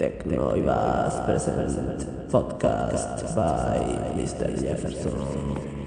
Technoivas present podcast by Mr. Jefferson.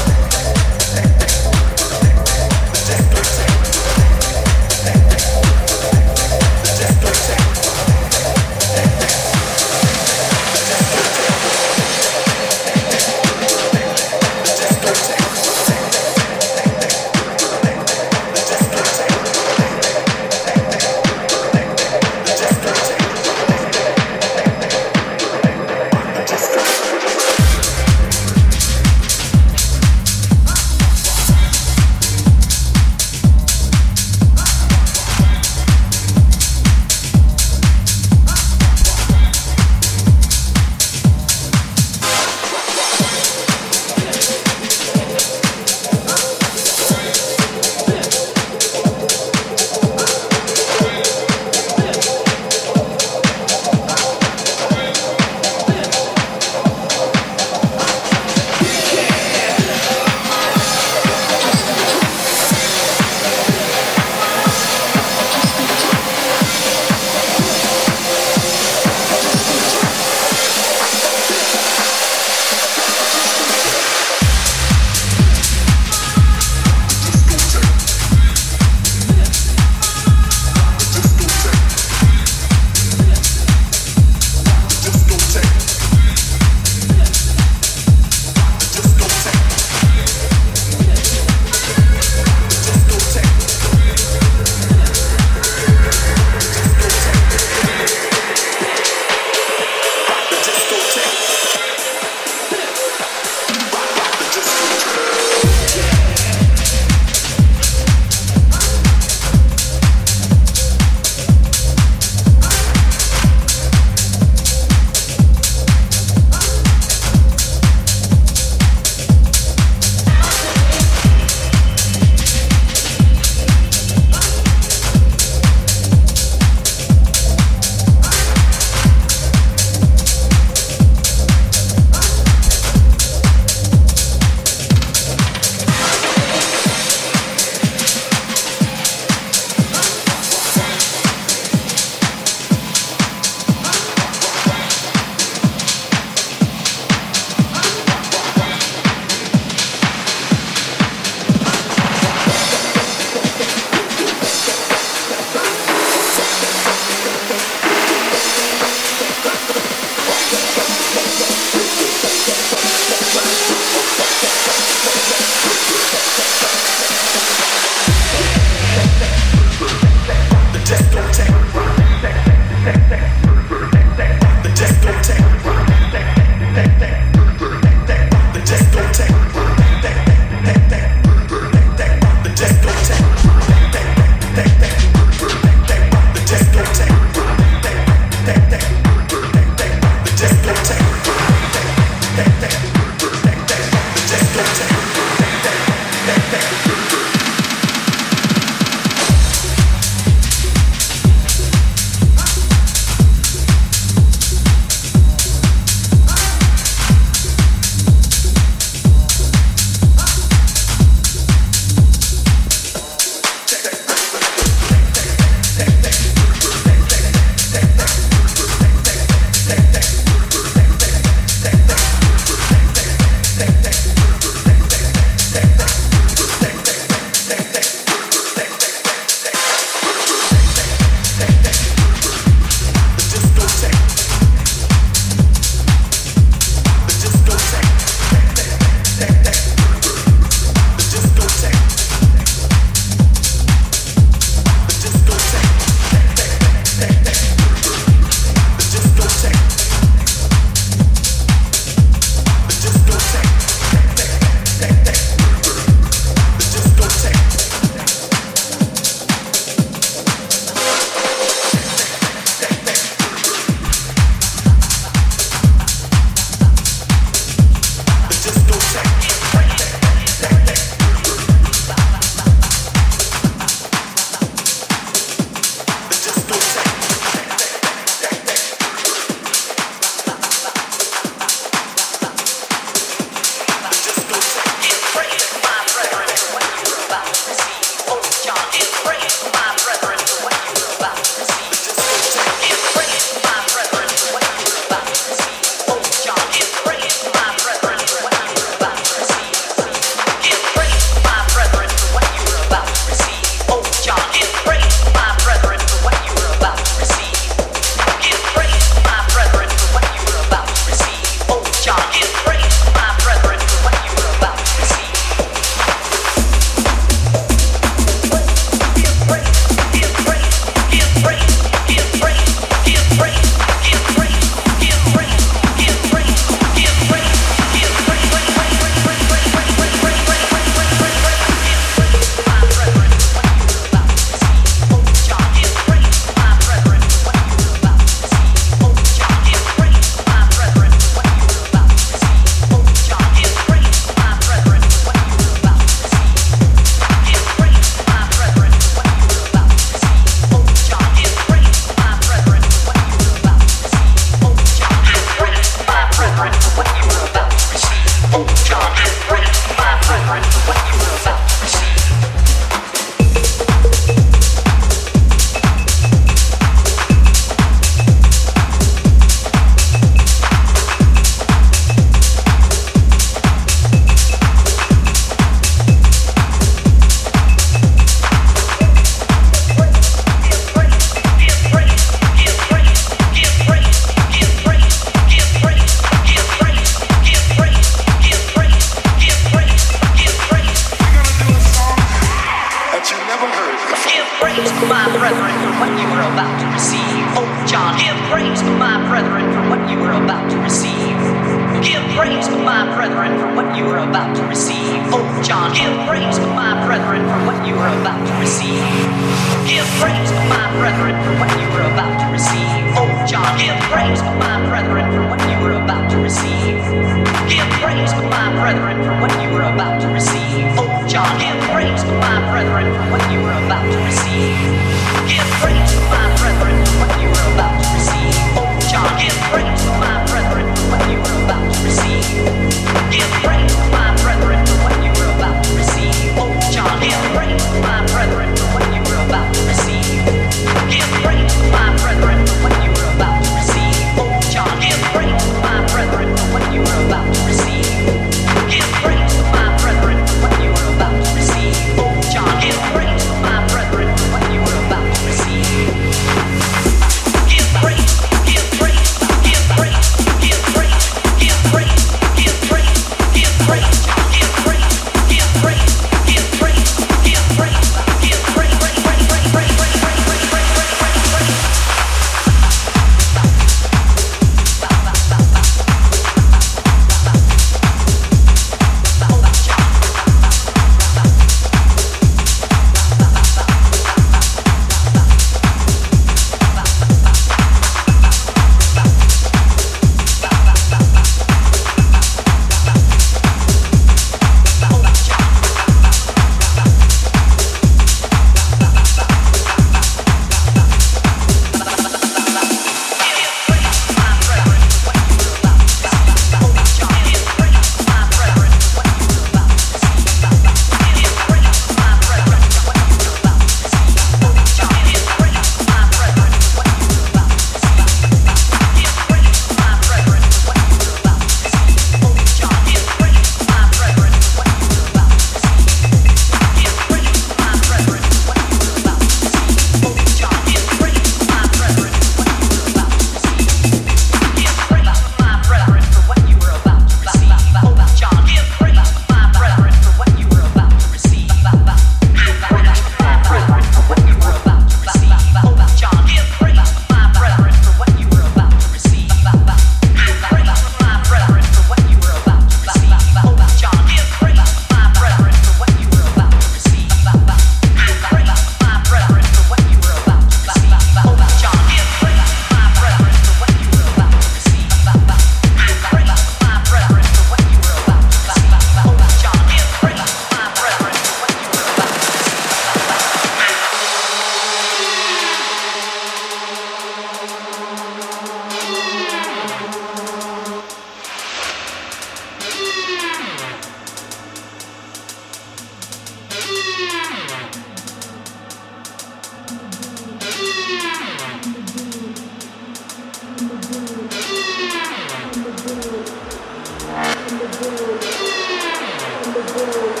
Поэтому